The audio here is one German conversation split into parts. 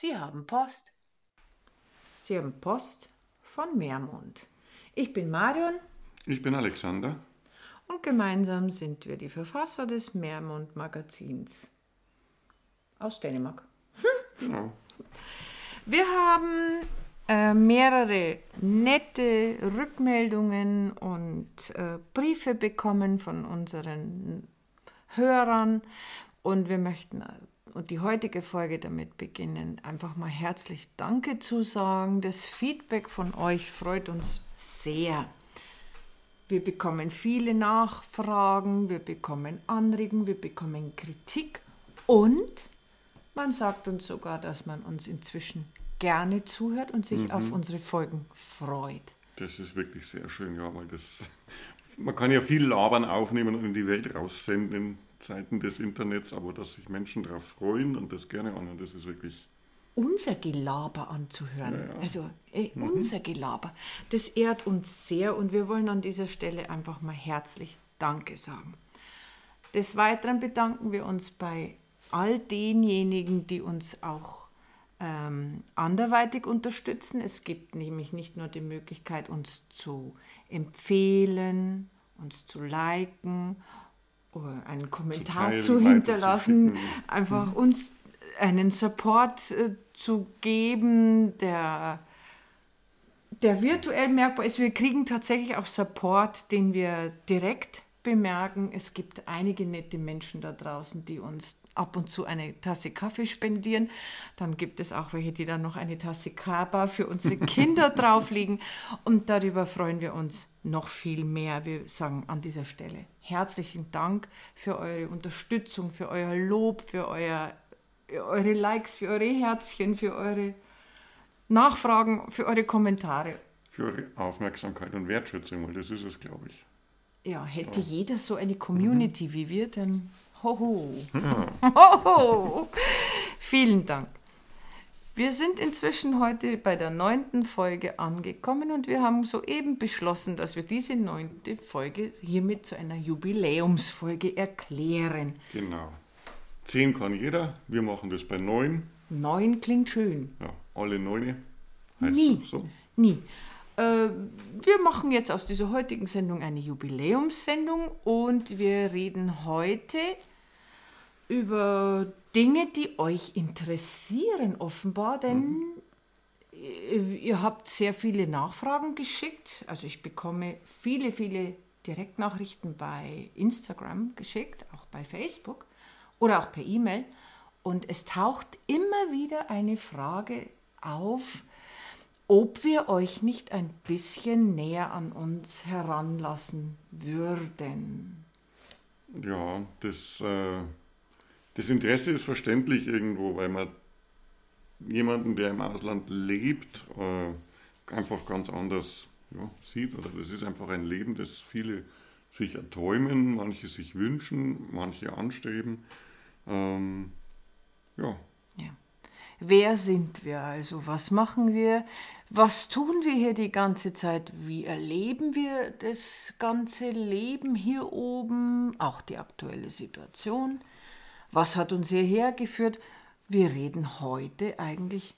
Sie haben Post. Sie haben Post von Meermond. Ich bin Marion Ich bin Alexander. und gemeinsam sind wir die Verfasser des Meermond Magazins aus Dänemark. Genau. Wir haben äh, mehrere nette Rückmeldungen und äh, Briefe bekommen von unseren Hörern und wir möchten und die heutige Folge damit beginnen, einfach mal herzlich Danke zu sagen. Das Feedback von euch freut uns sehr. Wir bekommen viele Nachfragen, wir bekommen Anregungen, wir bekommen Kritik und man sagt uns sogar, dass man uns inzwischen gerne zuhört und sich auf unsere Folgen freut. Das ist wirklich sehr schön, ja, weil das. Man kann ja viel Labern aufnehmen und in die Welt raussenden Zeiten des Internets, aber dass sich Menschen darauf freuen und das gerne anhören, das ist wirklich. Unser Gelaber anzuhören, Ja, ja. also äh, unser Gelaber, das ehrt uns sehr und wir wollen an dieser Stelle einfach mal herzlich Danke sagen. Des Weiteren bedanken wir uns bei all denjenigen, die uns auch ähm, anderweitig unterstützen. Es gibt nämlich nicht nur die Möglichkeit, uns zu empfehlen, uns zu liken, einen Kommentar teilen, zu hinterlassen, weiterzuschicken. einfach uns einen Support äh, zu geben, der, der virtuell merkbar ist. Wir kriegen tatsächlich auch Support, den wir direkt bemerken. Es gibt einige nette Menschen da draußen, die uns ab und zu eine Tasse Kaffee spendieren. Dann gibt es auch welche, die dann noch eine Tasse Kaba für unsere Kinder drauflegen. Und darüber freuen wir uns noch viel mehr. Wir sagen an dieser Stelle herzlichen Dank für eure Unterstützung, für euer Lob, für euer, eure Likes, für eure Herzchen, für eure Nachfragen, für eure Kommentare. Für eure Aufmerksamkeit und Wertschätzung, weil das ist es, glaube ich. Ja, hätte jeder so eine Community wie wir, dann hoho. Hoho. Vielen Dank. Wir sind inzwischen heute bei der neunten Folge angekommen und wir haben soeben beschlossen, dass wir diese neunte Folge hiermit zu einer Jubiläumsfolge erklären. Genau. Zehn kann jeder, wir machen das bei neun. Neun klingt schön. Ja, alle neune. Heißt Nie. So. Nie. Äh, wir machen jetzt aus dieser heutigen Sendung eine Jubiläumssendung und wir reden heute über Dinge, die euch interessieren, offenbar, denn ihr, ihr habt sehr viele Nachfragen geschickt. Also ich bekomme viele, viele Direktnachrichten bei Instagram geschickt, auch bei Facebook oder auch per E-Mail. Und es taucht immer wieder eine Frage auf, ob wir euch nicht ein bisschen näher an uns heranlassen würden. Ja, das, äh, das Interesse ist verständlich irgendwo, weil man jemanden, der im Ausland lebt, äh, einfach ganz anders ja, sieht. Oder das ist einfach ein Leben, das viele sich erträumen, manche sich wünschen, manche anstreben. Ähm, Ja. Wer sind wir also? Was machen wir? Was tun wir hier die ganze Zeit? Wie erleben wir das ganze Leben hier oben? Auch die aktuelle Situation? Was hat uns hierher geführt? Wir reden heute eigentlich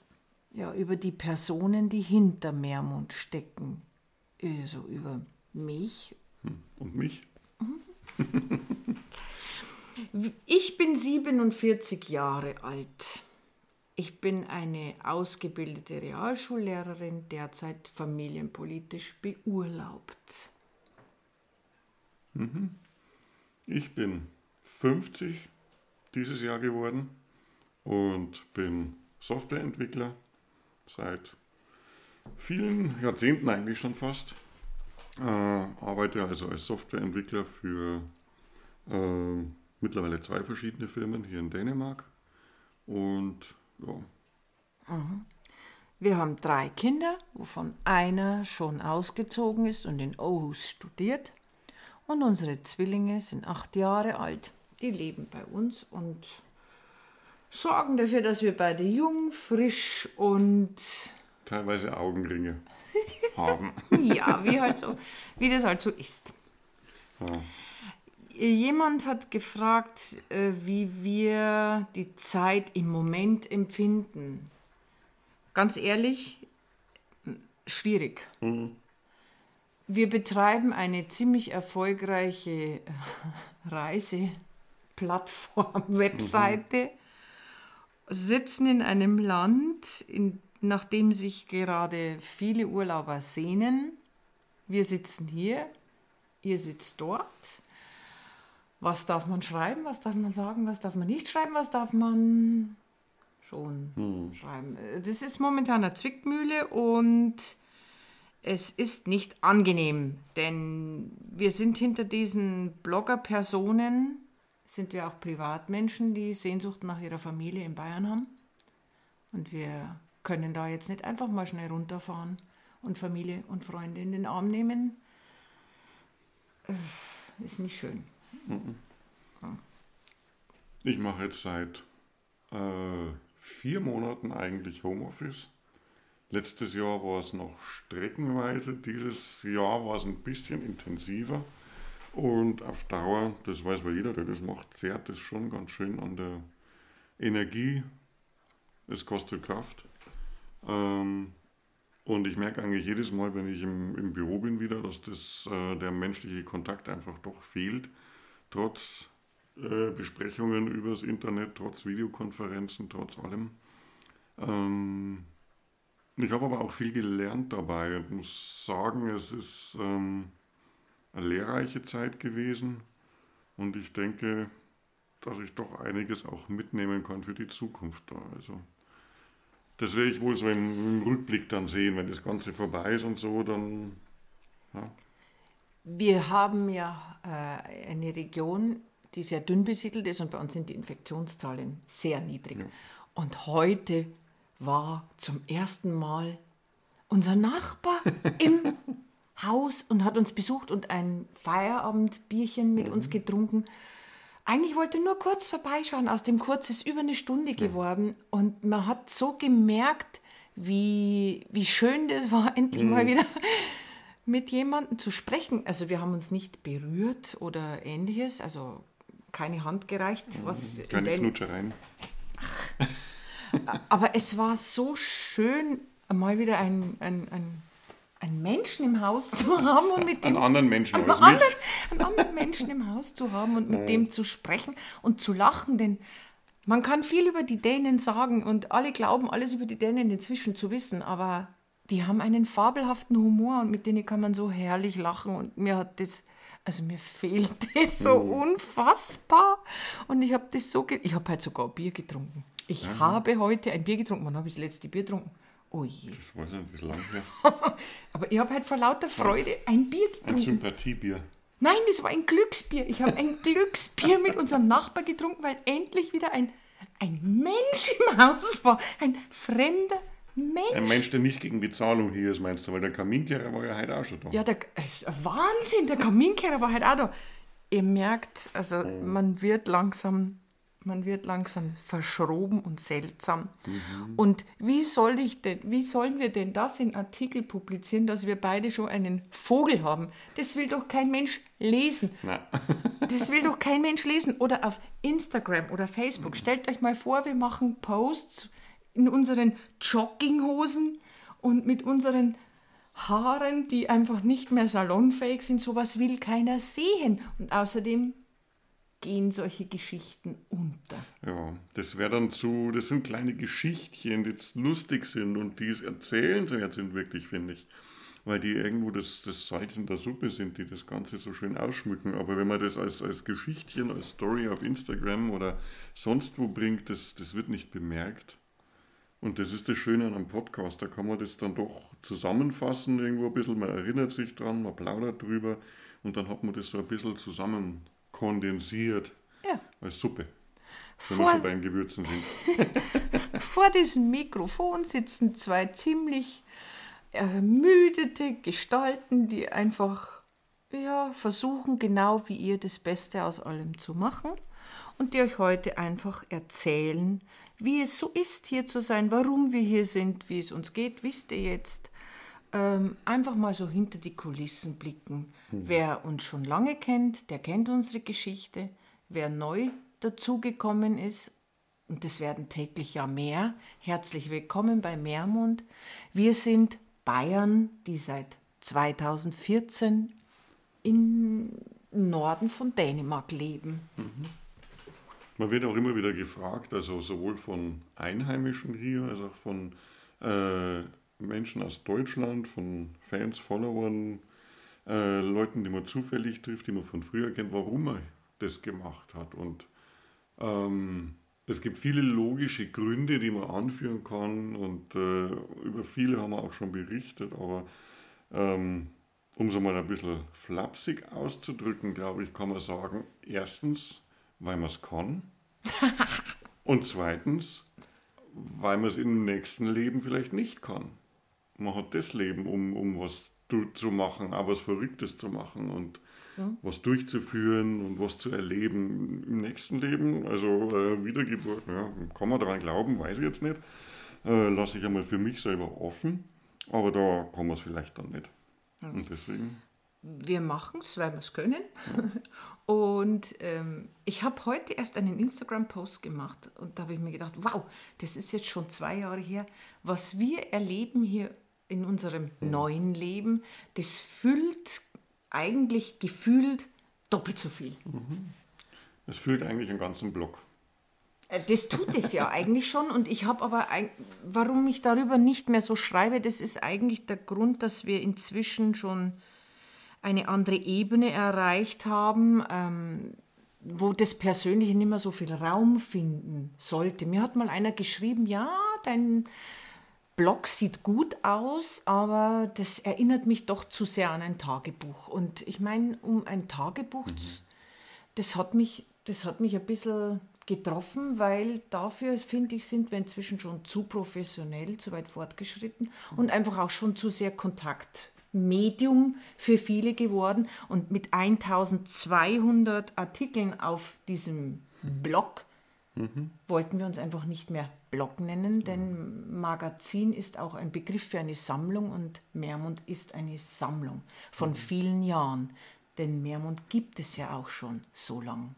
ja, über die Personen, die hinter Meermond stecken. Also über mich und mich? Ich bin 47 Jahre alt. Ich bin eine ausgebildete Realschullehrerin, derzeit familienpolitisch beurlaubt. Ich bin 50 dieses Jahr geworden und bin Softwareentwickler seit vielen Jahrzehnten eigentlich schon fast. Äh, arbeite also als Softwareentwickler für äh, mittlerweile zwei verschiedene Firmen hier in Dänemark. Und ja, Wir haben drei Kinder, wovon einer schon ausgezogen ist und in Aarhus studiert. Und unsere Zwillinge sind acht Jahre alt. Die leben bei uns und sorgen dafür, dass wir beide jung, frisch und teilweise Augenringe haben. ja, wie, halt so, wie das halt so ist. Ja. Jemand hat gefragt, äh, wie wir die Zeit im Moment empfinden. ganz ehrlich, schwierig. Wir betreiben eine ziemlich erfolgreiche Reiseplattform, Webseite, sitzen in einem Land, in, nach dem sich gerade viele Urlauber sehnen. Wir sitzen hier, ihr sitzt dort. Was darf man schreiben, was darf man sagen, was darf man nicht schreiben, was darf man schon schreiben. Das ist momentan eine Zwickmühle und es ist nicht angenehm, denn wir sind hinter diesen Blogger-Personen, sind wir auch Privatmenschen, die Sehnsucht nach ihrer Familie in Bayern haben. Und wir können da jetzt nicht einfach mal schnell runterfahren und Familie und Freunde in den Arm nehmen. Äh, Ist nicht schön. Ich mache jetzt seit äh, vier Monaten eigentlich Homeoffice. Letztes Jahr war es noch streckenweise, dieses Jahr war es ein bisschen intensiver. Und auf Dauer, das weiß wohl jeder, der das macht, zehrt es schon ganz schön an der Energie. Es kostet Kraft. Ähm, und ich merke eigentlich jedes Mal, wenn ich im, im Büro bin wieder, dass das, äh, der menschliche Kontakt einfach doch fehlt. Trotz äh, Besprechungen übers Internet, trotz Videokonferenzen, trotz allem. Ähm, ich habe aber auch viel gelernt dabei und muss sagen, es ist ähm, eine lehrreiche Zeit gewesen und ich denke, dass ich doch einiges auch mitnehmen kann für die Zukunft da. Also das werde ich wohl so im, im Rückblick dann sehen, wenn das Ganze vorbei ist und so, dann ja, Wir haben ja äh, eine Region, die sehr dünn besiedelt ist und bei uns sind die Infektionszahlen sehr niedrig. Und heute war zum ersten Mal unser Nachbar im Haus und hat uns besucht und ein Feierabendbierchen mit uns getrunken. Eigentlich wollte er nur kurz vorbeischauen. Aus dem Kurz ist über eine Stunde geworden. Und man hat so gemerkt, wie, wie schön das war, endlich mal wieder mit jemandem zu sprechen. Also wir haben uns nicht berührt oder ähnliches, also keine Hand gereicht. Was in keine Knutschereien. aber es war so schön, mal wieder einen ein, ein Menschen im Haus zu haben und mit dem anderen Menschen einen als anderen, einen anderen Menschen im Haus zu haben und mit dem zu sprechen und zu lachen, denn man kann viel über die Dänen sagen und alle glauben, alles über die Dänen inzwischen zu wissen, aber die haben einen fabelhaften Humor und mit denen kann man so herrlich lachen und mir hat das, also mir fehlt das so unfassbar und ich habe das so, ich habe halt sogar Bier getrunken. Ich habe heute ein Bier getrunken. Wann habe ich das letzte Bier getrunken? Oh je. Das weiß ich nicht, das ist lang her. Aber ich habe halt vor lauter Freude ein Bier Ein getrunken. Sympathiebier. Nein, das war ein Glücksbier. Ich habe ein Glücksbier mit unserem Nachbar getrunken, weil endlich wieder ein, ein Mensch im Haus war. Ein fremder Mensch. Ein Mensch, der nicht gegen Bezahlung hier ist, meinst du, weil der Kaminkehrer war ja heute auch schon da. Ja, der, Wahnsinn. Der Kaminkehrer war halt auch da. Ihr merkt, also Mhm. man wird langsam, man wird langsam verschroben und seltsam. Mhm. Und wie soll ich denn, wie sollen wir denn das in Artikel publizieren, dass wir beide schon einen Vogel haben? Das will doch kein Mensch lesen. Das will doch kein Mensch lesen. Oder auf Instagram oder Facebook. Stellt euch mal vor, wir machen Posts in unseren Jogginghosen und mit unseren Haaren, die einfach nicht mehr salonfähig sind. Sowas will keiner sehen. Und außerdem gehen solche Geschichten unter. Ja, das wäre dann zu, das sind kleine Geschichtchen, die jetzt lustig sind und die es erzählenswert sind, wirklich, finde ich. Weil die irgendwo das, das Salz in der Suppe sind, die das Ganze so schön ausschmücken. Aber wenn man das als, als Geschichtchen, als Story auf Instagram oder sonst wo bringt, das, das wird nicht bemerkt. Und das ist das Schöne an einem Podcast, da kann man das dann doch zusammenfassen, irgendwo ein bisschen, man erinnert sich dran, man plaudert drüber und dann hat man das so ein bisschen zusammen kondensiert Ja. als Suppe. Wenn Vor- wir schon bei den Gewürzen sind. Vor diesem Mikrofon sitzen zwei ziemlich ermüdete Gestalten, die einfach ja, versuchen, genau wie ihr das Beste aus allem zu machen und die euch heute einfach erzählen, wie es so ist, hier zu sein, warum wir hier sind, wie es uns geht, wisst ihr jetzt. Ähm, einfach mal so hinter die Kulissen blicken. Wer uns schon lange kennt, der kennt unsere Geschichte. Wer neu dazugekommen ist, und es werden täglich ja mehr. Herzlich willkommen bei Meermund. Wir sind Bayern, die seit 2014 im Norden von Dänemark leben. Mhm. Man wird auch immer wieder gefragt, also sowohl von Einheimischen hier als auch von äh, Menschen aus Deutschland, von Fans, Followern, äh, Leuten, die man zufällig trifft, die man von früher kennt, warum er das gemacht hat. Und ähm, es gibt viele logische Gründe, die man anführen kann und äh, über viele haben wir auch schon berichtet, aber ähm, um es mal ein bisschen flapsig auszudrücken, glaube ich, kann man sagen, erstens, weil man es kann und zweitens, weil man es im nächsten Leben vielleicht nicht kann. Man hat das Leben, um, um was zu machen, auch was Verrücktes zu machen und ja. was durchzuführen und was zu erleben im nächsten Leben. Also äh, Wiedergeburt, ja, kann man daran glauben, weiß ich jetzt nicht. Äh, Lasse ich einmal für mich selber offen, aber da kann man es vielleicht dann nicht. Ja. Und deswegen. Wir machen es, weil wir es können. Und ähm, ich habe heute erst einen Instagram-Post gemacht und da habe ich mir gedacht, wow, das ist jetzt schon zwei Jahre her. Was wir erleben hier in unserem neuen Leben, das füllt eigentlich gefühlt doppelt so viel. Es füllt eigentlich einen ganzen Block. Äh, das tut es ja eigentlich schon und ich habe aber, ein, warum ich darüber nicht mehr so schreibe, das ist eigentlich der Grund, dass wir inzwischen schon eine andere Ebene erreicht haben, ähm, wo das Persönliche nicht mehr so viel Raum finden sollte. Mir hat mal einer geschrieben, ja, dein Blog sieht gut aus, aber das erinnert mich doch zu sehr an ein Tagebuch. Und ich meine, um ein Tagebuch, mhm. das, hat mich, das hat mich ein bisschen getroffen, weil dafür, finde ich, sind wir inzwischen schon zu professionell, zu weit fortgeschritten mhm. und einfach auch schon zu sehr Kontaktmedium für viele geworden. Und mit 1200 Artikeln auf diesem Blog mhm. wollten wir uns einfach nicht mehr Blog nennen, denn Magazin ist auch ein Begriff für eine Sammlung und Meermund ist eine Sammlung von mhm. vielen Jahren. Denn Meermund gibt es ja auch schon so lang.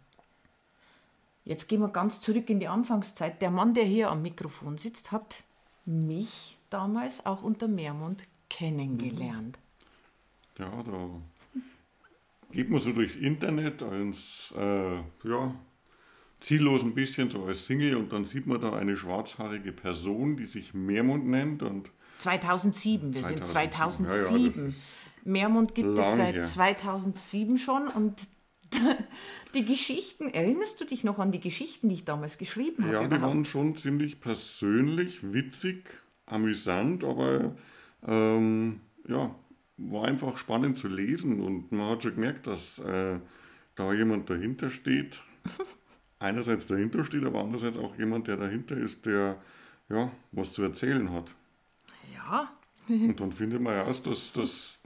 Jetzt gehen wir ganz zurück in die Anfangszeit. Der Mann, der hier am Mikrofon sitzt, hat mich damals auch unter Meermund kennengelernt. Ja, da geht man so durchs Internet als äh, ja, ziellos ein bisschen, so als Single, und dann sieht man da eine schwarzhaarige Person, die sich Meermund nennt. Und 2007, wir 2007. sind 2007. Ja, ja, Meermund gibt es seit her. 2007 schon und die Geschichten, erinnerst du dich noch an die Geschichten, die ich damals geschrieben habe? Ja, die waren schon ziemlich persönlich, witzig, amüsant, aber ähm, ja, war einfach spannend zu lesen und man hat schon gemerkt, dass äh, da jemand dahinter steht, einerseits dahinter steht, aber andererseits auch jemand, der dahinter ist, der ja, was zu erzählen hat. Ja. Und dann findet man heraus, dass, dass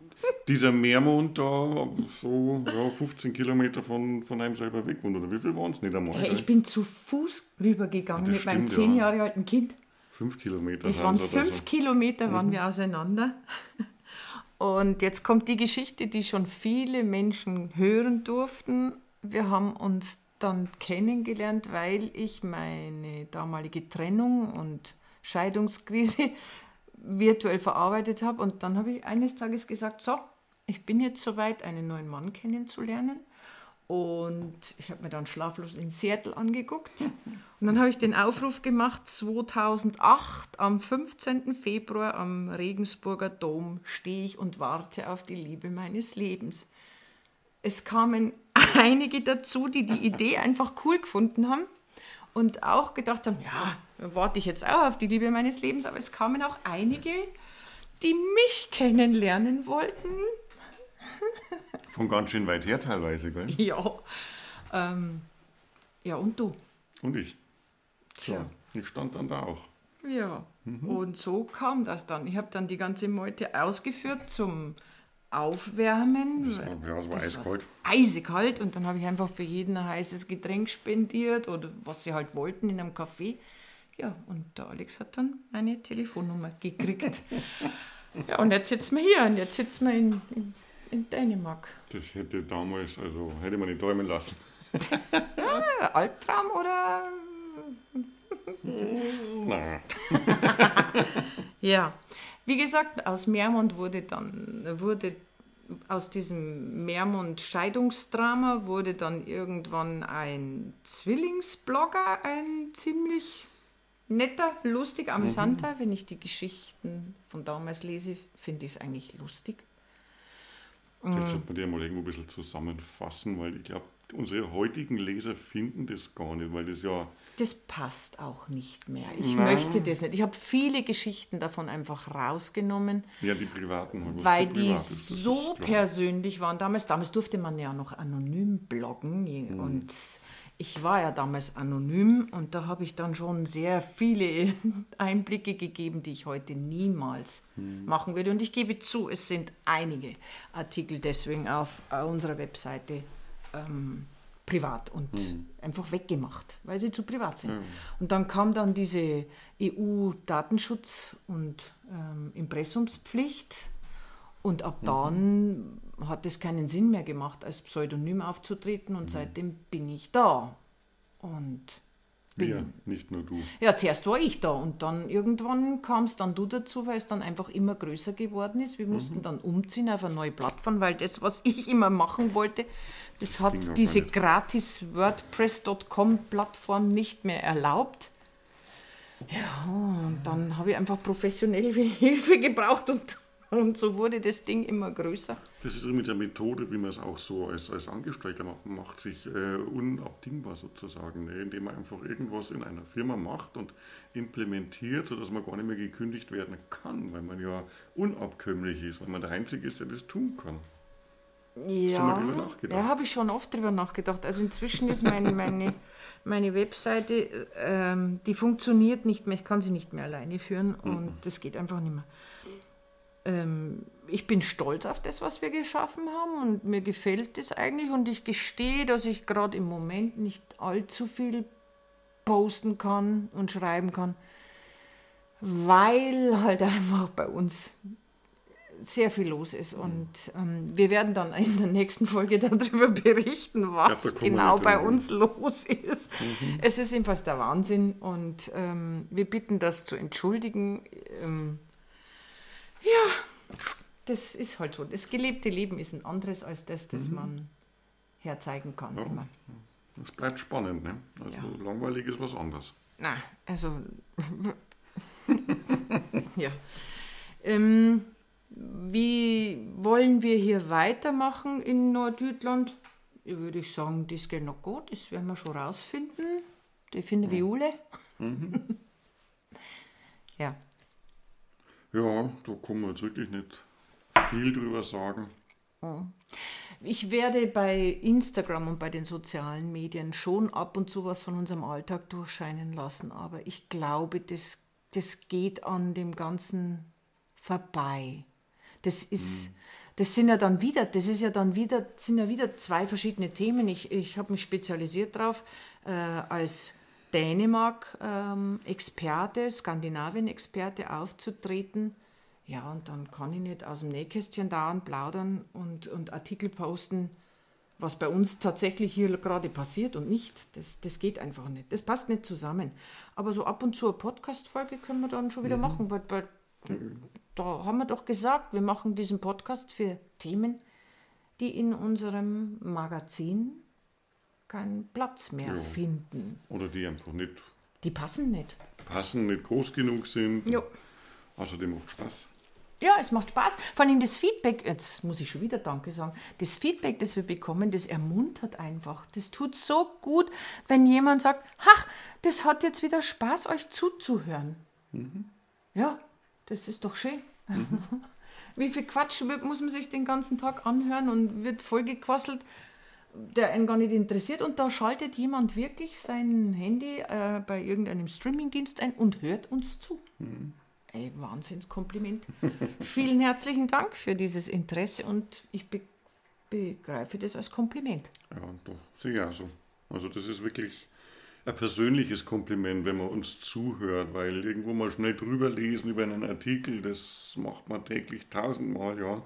dieser Meermond da so ja, 15 Kilometer von, von einem selber weg wohnt. Oder wie viel waren es nicht einmal? Ja, ich bin zu Fuß rübergegangen ja, mit stimmt, meinem zehn Jahre alten Kind. Fünf Kilometer. Es waren fünf so. Kilometer waren mhm. wir auseinander. Und jetzt kommt die Geschichte, die schon viele Menschen hören durften. Wir haben uns dann kennengelernt, weil ich meine damalige Trennung und Scheidungskrise virtuell verarbeitet habe. Und dann habe ich eines Tages gesagt, so, ich bin jetzt soweit, einen neuen Mann kennenzulernen. Und ich habe mir dann schlaflos in Seattle angeguckt. Und dann habe ich den Aufruf gemacht, 2008, am 15. Februar am Regensburger Dom stehe ich und warte auf die Liebe meines Lebens. Es kamen einige dazu, die die Idee einfach cool gefunden haben und auch gedacht haben, ja, warte ich jetzt auch auf die Liebe meines Lebens, aber es kamen auch einige, die mich kennenlernen wollten. Von ganz schön weit her teilweise, gell? Ja. Ähm, ja, und du? Und ich. Tja. So, ich stand dann da auch. Ja, mhm. und so kam das dann. Ich habe dann die ganze Meute ausgeführt zum aufwärmen. Das war, ja, es war das eiskalt. War eisekalt und dann habe ich einfach für jeden ein heißes Getränk spendiert oder was sie halt wollten in einem Café. Ja, und der Alex hat dann eine Telefonnummer gekriegt. ja, und jetzt sitzen wir hier und jetzt sitzen wir in, in, in Dänemark. Das hätte damals, also hätte man nicht träumen lassen. ja, Albtraum oder Na, Ja, wie gesagt, aus Meermond wurde dann, wurde aus diesem Meermond-Scheidungsdrama wurde dann irgendwann ein Zwillingsblogger, ein ziemlich netter, lustig, amüsanter. Wenn ich die Geschichten von damals lese, finde ich es eigentlich lustig. Jetzt sollte man die mal irgendwo ein bisschen zusammenfassen, weil ich glaube, unsere heutigen Leser finden das gar nicht, weil das ja, Das passt auch nicht mehr. Ich Nein. möchte das nicht. Ich habe viele Geschichten davon einfach rausgenommen. ja die privaten halt, weil die privat so persönlich waren damals. Damals durfte man ja noch anonym bloggen Mhm. und ich war ja damals anonym und da habe ich dann schon sehr viele Einblicke gegeben, die ich heute niemals Mhm. machen würde. Und ich gebe zu, es sind einige Artikel deswegen auf äh, unserer Webseite ähm, privat und Mhm. einfach weggemacht, weil sie zu privat sind. Und dann kam dann diese EU-Datenschutz- und ähm, Impressumspflicht. Und ab dann hat es keinen Sinn mehr gemacht, als Pseudonym aufzutreten. Und seitdem bin ich da. Und bin. Wir, nicht nur du. Ja, zuerst war ich da und dann irgendwann kamst dann du dazu, weil es dann einfach immer größer geworden ist. Wir mussten dann umziehen auf eine neue Plattform, weil das, was ich immer machen wollte, das hat ging auch diese gratis WordPress.com Plattform nicht mehr erlaubt. Ja, und dann habe ich einfach professionell Hilfe gebraucht und, und so wurde das Ding immer größer. Das ist mit der Methode, wie man es auch so als, als Angestellter macht, macht sich äh, unabdingbar sozusagen, ne? indem man einfach irgendwas in einer Firma macht und implementiert, sodass man gar nicht mehr gekündigt werden kann, weil man ja unabkömmlich ist, weil man der Einzige ist, der das tun kann. Ja, ja habe ich schon oft drüber nachgedacht. Also inzwischen ist meine, meine, meine Webseite, ähm, die funktioniert nicht mehr, ich kann sie nicht mehr alleine führen und das geht einfach nicht mehr. Ähm, ich bin stolz auf das, was wir geschaffen haben und mir gefällt das eigentlich und ich gestehe, dass ich gerade im Moment nicht allzu viel posten kann und schreiben kann, weil halt einfach bei uns sehr viel los ist und ähm, wir werden dann in der nächsten Folge darüber berichten, was wir genau bei uns los ist. Es ist jedenfalls der Wahnsinn und ähm, wir bitten das zu entschuldigen. Ähm, ja, das ist halt so. Das gelebte Leben ist ein anderes als das, das man herzeigen kann. Ja. Immer. Es bleibt spannend, ne? Also Ja. langweilig ist was anderes. Na, also. ja. Ähm, wie wollen wir hier weitermachen in Nordjütland? Würde ich sagen, das geht noch gut, das werden wir schon rausfinden. Die finden wir Jule. ja. Ja, da kann man jetzt wirklich nicht viel drüber sagen. Ich werde bei Instagram und bei den sozialen Medien schon ab und zu was von unserem Alltag durchscheinen lassen, aber ich glaube, das, das geht an dem Ganzen vorbei. Das ist, das sind ja dann wieder, das ist ja dann wieder, sind ja wieder zwei verschiedene Themen. Ich, ich habe mich spezialisiert darauf, äh, als Dänemark-Experte, Skandinavien-Experte aufzutreten. Ja, und dann kann ich nicht aus dem Nähkästchen dauernd plaudern und, und Artikel posten, was bei uns tatsächlich hier gerade passiert und nicht. Das, das geht einfach nicht. Das passt nicht zusammen. Aber so ab und zu eine Podcast-Folge können wir dann schon wieder machen, weil, weil da haben wir doch gesagt, wir machen diesen Podcast für Themen, die in unserem Magazin keinen Platz mehr Ja. finden. Oder die einfach nicht Die passen nicht. passen, nicht groß genug sind. Jo. Außerdem macht Spaß. Ja, es macht Spaß. Vor allem das Feedback, jetzt muss ich schon wieder Danke sagen, das Feedback, das wir bekommen, das ermuntert einfach. Das tut so gut, wenn jemand sagt, ach, das hat jetzt wieder Spaß, euch zuzuhören. Ja, das ist doch schön. Wie viel Quatsch wird- muss man sich den ganzen Tag anhören und wird vollgequasselt, der einen gar nicht interessiert. Und da schaltet jemand wirklich sein Handy äh, bei irgendeinem Streamingdienst ein und hört uns zu. Ey, Wahnsinnskompliment. Vielen herzlichen Dank für dieses Interesse und ich be begreife das als Kompliment. Ja, doch, sehe ich auch so. Also das ist wirklich ein persönliches Kompliment, wenn man uns zuhört, weil irgendwo mal schnell drüber lesen über einen Artikel, das macht man täglich tausendmal, ja.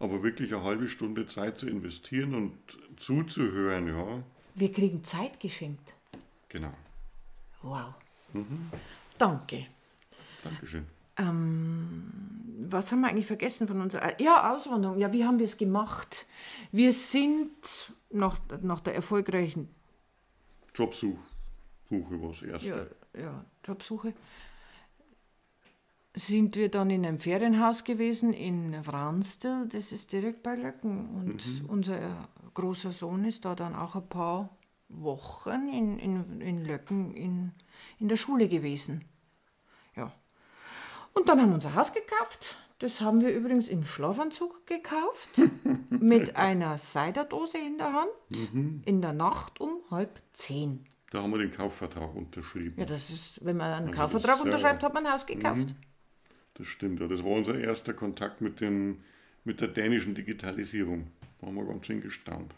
Aber wirklich eine halbe Stunde Zeit zu investieren und zuzuhören, ja, Wir kriegen Zeit geschenkt. genau. Wow. Danke. Dankeschön. Ähm, was haben wir eigentlich vergessen von unserer. Ja, Auswanderung. Ja, wie haben wir es gemacht? Wir sind nach, nach der erfolgreichen Jobsuche war das erste. ja, ja, Jobsuche sind wir dann in einem Ferienhaus gewesen in Wranstel, das ist direkt bei Löcken. Und unser großer Sohn ist da dann auch ein paar Wochen in, in, in Löcken in, in der Schule gewesen. Ja. Und dann haben wir unser Haus gekauft. Das haben wir übrigens im Schlafanzug gekauft, mit einer Seiderdose in der Hand, in der Nacht um halb zehn. Da haben wir den Kaufvertrag unterschrieben. Ja, das ist, wenn man einen Also Kaufvertrag unterschreibt, hat man ein Haus gekauft. Das stimmt, ja. Das war unser erster Kontakt mit, dem, mit der dänischen Digitalisierung. Da haben wir ganz schön gestaunt.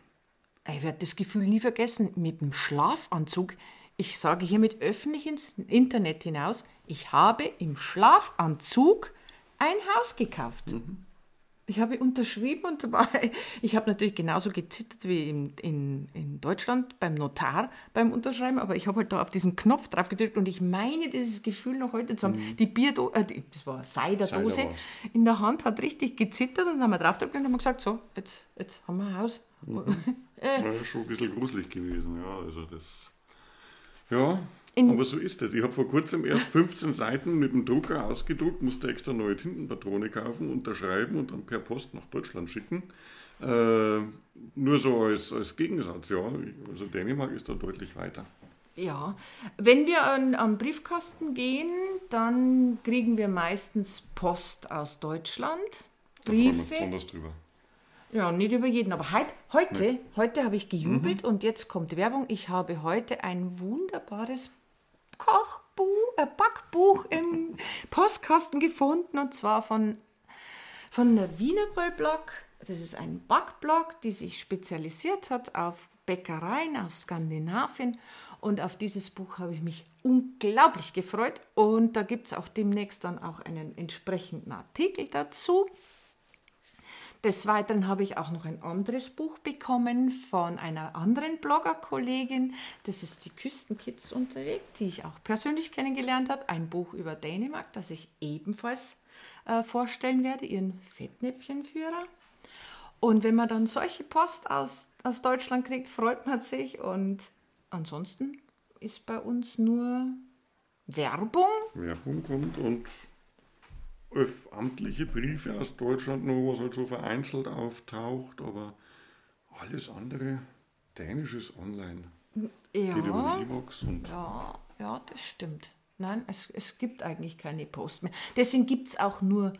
Ich werde das Gefühl nie vergessen, mit dem Schlafanzug, ich sage hiermit öffentlich ins Internet hinaus, ich habe im Schlafanzug ein Haus gekauft. Ich habe unterschrieben und dabei, ich habe natürlich genauso gezittert wie in, in, in Deutschland beim Notar beim Unterschreiben, aber ich habe halt da auf diesen Knopf drauf gedrückt und ich meine dieses Gefühl noch heute zu haben, die Bierdose, äh, das war Seiderdose, war's. in der Hand hat richtig gezittert und dann haben wir drauf gedrückt und haben gesagt, so, jetzt, jetzt haben wir ein Haus. Ja, schon ein bisschen gruselig gewesen, ja. Also das. Ja, In- aber so ist es. Ich habe vor kurzem erst 15 Seiten mit dem Drucker ausgedruckt, musste extra neue Tintenpatrone kaufen, unterschreiben und dann per Post nach Deutschland schicken. Äh, nur so als, als Gegensatz, ja. Also Dänemark ist da deutlich weiter. Ja, wenn wir an, am Briefkasten gehen, dann kriegen wir meistens Post aus Deutschland. Da freuen wir Briefe. besonders drüber. Ja, nicht über jeden, aber heut, heute, heute habe ich gejubelt und jetzt kommt Werbung. Ich habe heute ein wunderbares Kochbuch, äh, Backbuch im Postkasten gefunden und zwar von, von der Wiener Blog. Das ist ein Backblog, die sich spezialisiert hat auf Bäckereien aus Skandinavien. Und auf dieses Buch habe ich mich unglaublich gefreut. Und da gibt es auch demnächst dann auch einen entsprechenden Artikel dazu. Des Weiteren habe ich auch noch ein anderes Buch bekommen von einer anderen Bloggerkollegin. Das ist die Küstenkids unterwegs, die ich auch persönlich kennengelernt habe. Ein Buch über Dänemark, das ich ebenfalls äh, vorstellen werde, ihren Fettnäpfchenführer. Und wenn man dann solche Post aus, aus Deutschland kriegt, freut man sich. Und ansonsten ist bei uns nur Werbung. Werbung und öff amtliche Briefe aus Deutschland noch, was halt so vereinzelt auftaucht, aber alles andere, Dänisch ist online. Ja. Geht über die E-Box und Ja, ja, das stimmt. Nein, es, es gibt eigentlich keine Post mehr. Deswegen gibt es auch nur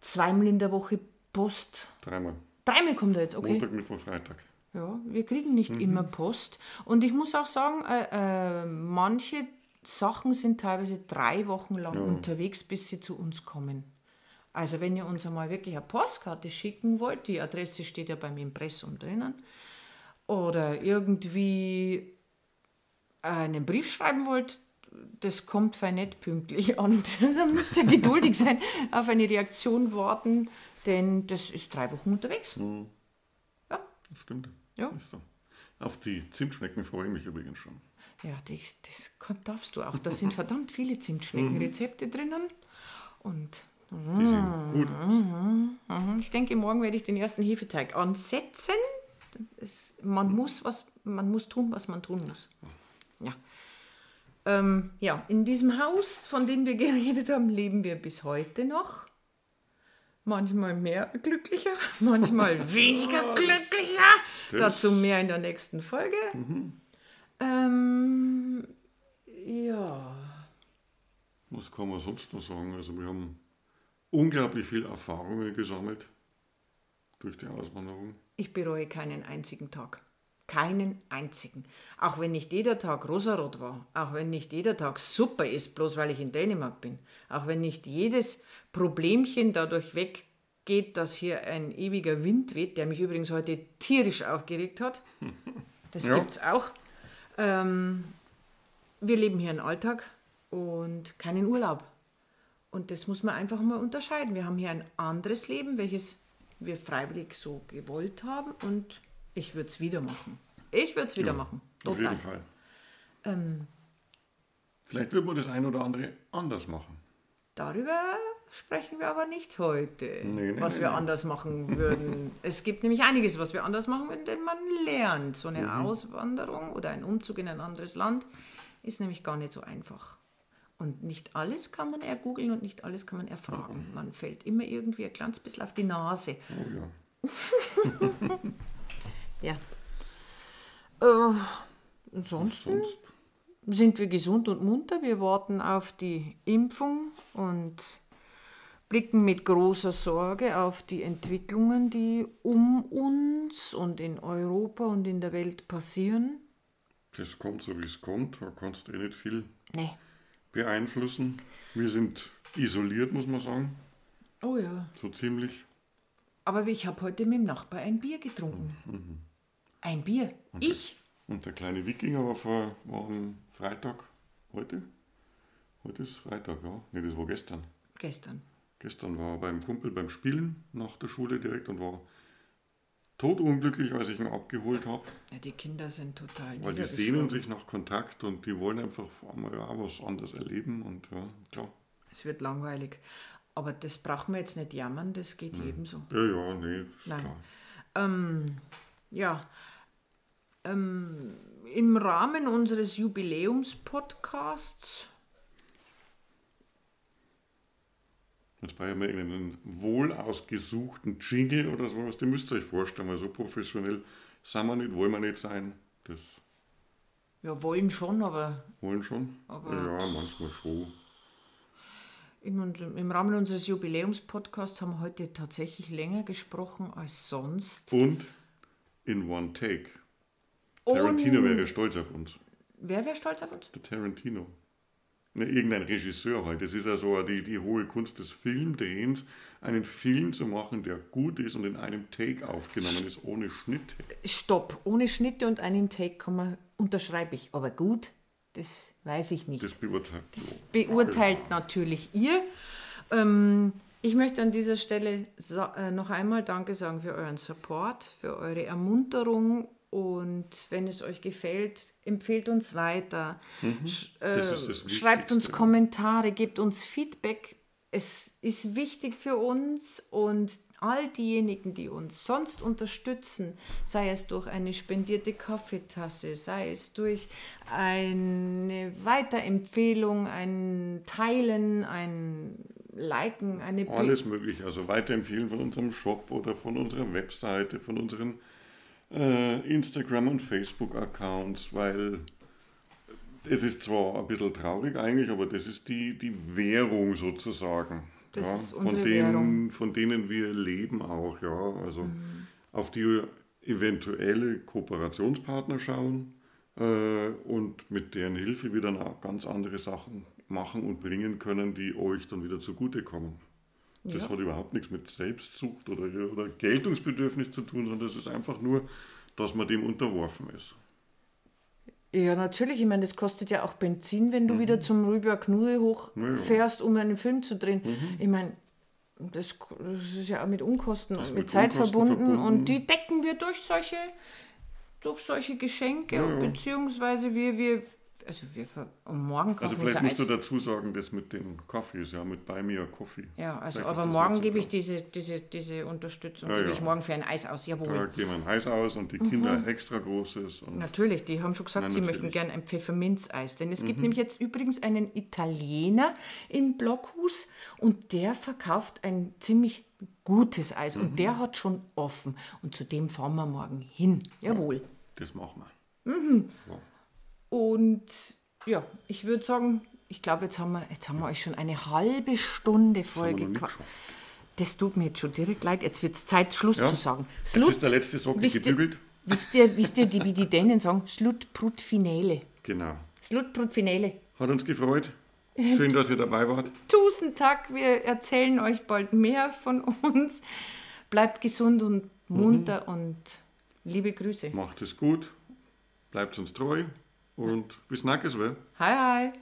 zweimal in der Woche Post. dreimal. Dreimal kommt er jetzt, okay. Montag, Mittwoch, Freitag. Ja, wir kriegen nicht immer Post. Und ich muss auch sagen, äh, äh, manche Sachen sind teilweise drei Wochen lang unterwegs, bis sie zu uns kommen. Also wenn ihr uns einmal wirklich eine Postkarte schicken wollt, die Adresse steht ja beim Impressum drinnen, oder irgendwie einen Brief schreiben wollt, das kommt fein nicht pünktlich an. Dann müsst ihr geduldig sein, auf eine Reaktion warten, denn das ist drei Wochen unterwegs. Ja, Das stimmt. Ja. Ist so. Auf die Zimtschnecken freue ich mich übrigens schon. Ja, das, das darfst du auch. Da sind verdammt viele Zimtschneckenrezepte drinnen. Und Die sind gut. mhm, ich denke, morgen werde ich den ersten Hefeteig ansetzen. Es, man, muss was, man muss tun, was man tun muss. Ja. Ähm, ja, in diesem Haus, von dem wir geredet haben, leben wir bis heute noch. Manchmal mehr glücklicher, manchmal weniger glücklicher. Dazu mehr in der nächsten Folge. Ähm, ja. Was kann man sonst noch sagen? Also wir haben unglaublich viel Erfahrungen gesammelt durch die Auswanderung. Ich bereue keinen einzigen Tag. Keinen einzigen. Auch wenn nicht jeder Tag rosarot war, auch wenn nicht jeder Tag super ist, bloß weil ich in Dänemark bin, auch wenn nicht jedes Problemchen dadurch weggeht, dass hier ein ewiger Wind weht, der mich übrigens heute tierisch aufgeregt hat. Das Ja. gibt's auch. Ähm, wir leben hier einen Alltag und keinen Urlaub. Und das muss man einfach mal unterscheiden. Wir haben hier ein anderes Leben, welches wir freiwillig so gewollt haben und ich würde es wieder machen. Ich würde es wieder machen. Auf Total. jeden Fall. Vielleicht wird man das ein oder andere anders machen. Darüber sprechen wir aber nicht heute, Nee, nee, was nee, wir anders machen würden. es gibt nämlich einiges, was wir anders machen würden, denn man lernt. So eine Mhm. Auswanderung oder ein Umzug in ein anderes Land ist nämlich gar nicht so einfach. Und nicht alles kann man ergoogeln und nicht alles kann man erfragen. Mhm. Man fällt immer irgendwie ein kleines bisschen auf die Nase. Oh ja. Ja. Äh, ansonsten Sonst. sind wir gesund und munter. Wir warten auf die Impfung und blicken mit großer Sorge auf die Entwicklungen, die um uns und in Europa und in der Welt passieren. Das kommt so, wie es kommt. Da kannst du eh nicht viel Nee. beeinflussen. Wir sind isoliert, muss man sagen. Oh ja. So ziemlich. Aber ich habe heute mit dem Nachbar ein Bier getrunken. Mhm. Ein Bier. Ich? Und der kleine Wikinger war, vor, war am Freitag. Heute? Heute ist Freitag, ja. Nee, das war gestern. Gestern. Gestern war er beim Kumpel beim Spielen nach der Schule direkt und war todunglücklich, als ich ihn abgeholt habe. Ja, die Kinder sind total Weil die sehnen sich nach Kontakt und die wollen einfach einmal ja was anderes erleben. Und ja, klar. Es wird langweilig. Aber das braucht man jetzt nicht jammern, das geht jedem so. Ja, ja, nee, Nein. klar. Ähm, ja, ähm, im Rahmen unseres Jubiläumspodcasts, Jetzt brauche ich mal irgendeinen wohl ausgesuchten Jingle oder sowas. Den müsst ihr euch vorstellen, weil so professionell sind wir nicht, wollen wir nicht sein. Das ja, wollen schon, aber wollen schon. Aber- ja, manchmal schon. in unserem, im Rahmen unseres Jubiläumspodcasts haben wir heute tatsächlich länger gesprochen als sonst. Und in one take. Tarantino Und wäre stolz auf uns. wer wäre stolz auf uns? Der Tarantino. Ne, irgendein Regisseur halt. Das ist ja so die, die hohe Kunst des Filmdrehens, einen Film zu machen, der gut ist und in einem Take aufgenommen ist, ohne Schnitte. Stopp, ohne Schnitte und einen Take kann man, unterschreibe ich. Aber gut, das weiß ich nicht. Das beurteilt. Das beurteilt natürlich ihr. Ähm, ich möchte an dieser Stelle äh, noch einmal Danke sagen für euren Support, für eure Ermunterung und wenn es euch gefällt, empfehlt uns weiter. Sch Mhm. Das äh, schreibt uns. Kommentare, gebt uns Feedback. Es ist wichtig für uns und all diejenigen, die uns sonst unterstützen, sei es durch eine spendierte Kaffeetasse, sei es durch eine Weiterempfehlung, ein Teilen, ein Liken, eine Alles mögliche. Also weiterempfehlen von unserem Shop oder von unserer Webseite, von unseren äh, Instagram- und Facebook-Accounts, weil es ist zwar ein bisschen traurig eigentlich, aber das ist die, die Währung sozusagen. Das ja, ist von, denen, Währung. von denen wir leben auch, ja. Also auf die eventuelle Kooperationspartner schauen äh, und mit deren Hilfe wir dann auch ganz andere Sachen machen und bringen können, die euch dann wieder zugutekommen. Das Ja. hat überhaupt nichts mit Selbstsucht oder, oder Geltungsbedürfnis zu tun, sondern das ist einfach nur, dass man dem unterworfen ist. Ja, natürlich. Ich meine, das kostet ja auch Benzin, wenn du wieder zum Rüber Knude hochfährst, um einen Film zu drehen. Ich meine, das, das ist ja auch mit Unkosten und mit mit Zeit Unkosten verbunden. verbunden. Und die decken wir durch solche, durch solche Geschenke. Ja, ja. Beziehungsweise wir, wir, also wir, und morgen kochen Also vielleicht musst du Eis. dazu sagen, das mit den Kaffees, ja, mit Buy Me a Coffee. Ja, also Vielleicht aber morgen so gebe ich diese, diese, diese Unterstützung, Ja, gebe ja. ich morgen für ein Eis aus. Da Jawohl. gehen wir ein Heiß aus und die Kinder ein extra großes. Natürlich, die haben schon gesagt, Na, sie natürlich. Mhm. möchten gerne ein Pfefferminzeis. Denn es gibt nämlich jetzt übrigens einen Italiener im Blockhus und der verkauft ein ziemlich gutes Eis Mhm. und der hat schon offen. Und zu dem fahren wir morgen hin. Jawohl. das machen wir. Und ja, ich würde sagen, ich glaube, jetzt haben wir, jetzt haben wir euch schon eine halbe Stunde geschafft. Das tut mir jetzt schon direkt leid. Jetzt wird es Zeit, Schluss Ja. zu sagen. Jetzt Slut, ist der letzte Socken gebügelt. wisst ihr, wisst ihr die, wie die Dänen sagen? Slut prut finale. Genau. Slut prut finale. Hat uns gefreut. Schön, dass ihr dabei wart. Tausend Tag, wir erzählen euch bald mehr von uns. Bleibt gesund und munter und liebe Grüße. Macht es gut. Bleibt uns treu. Und bis nächstes Mal. Hi, hi.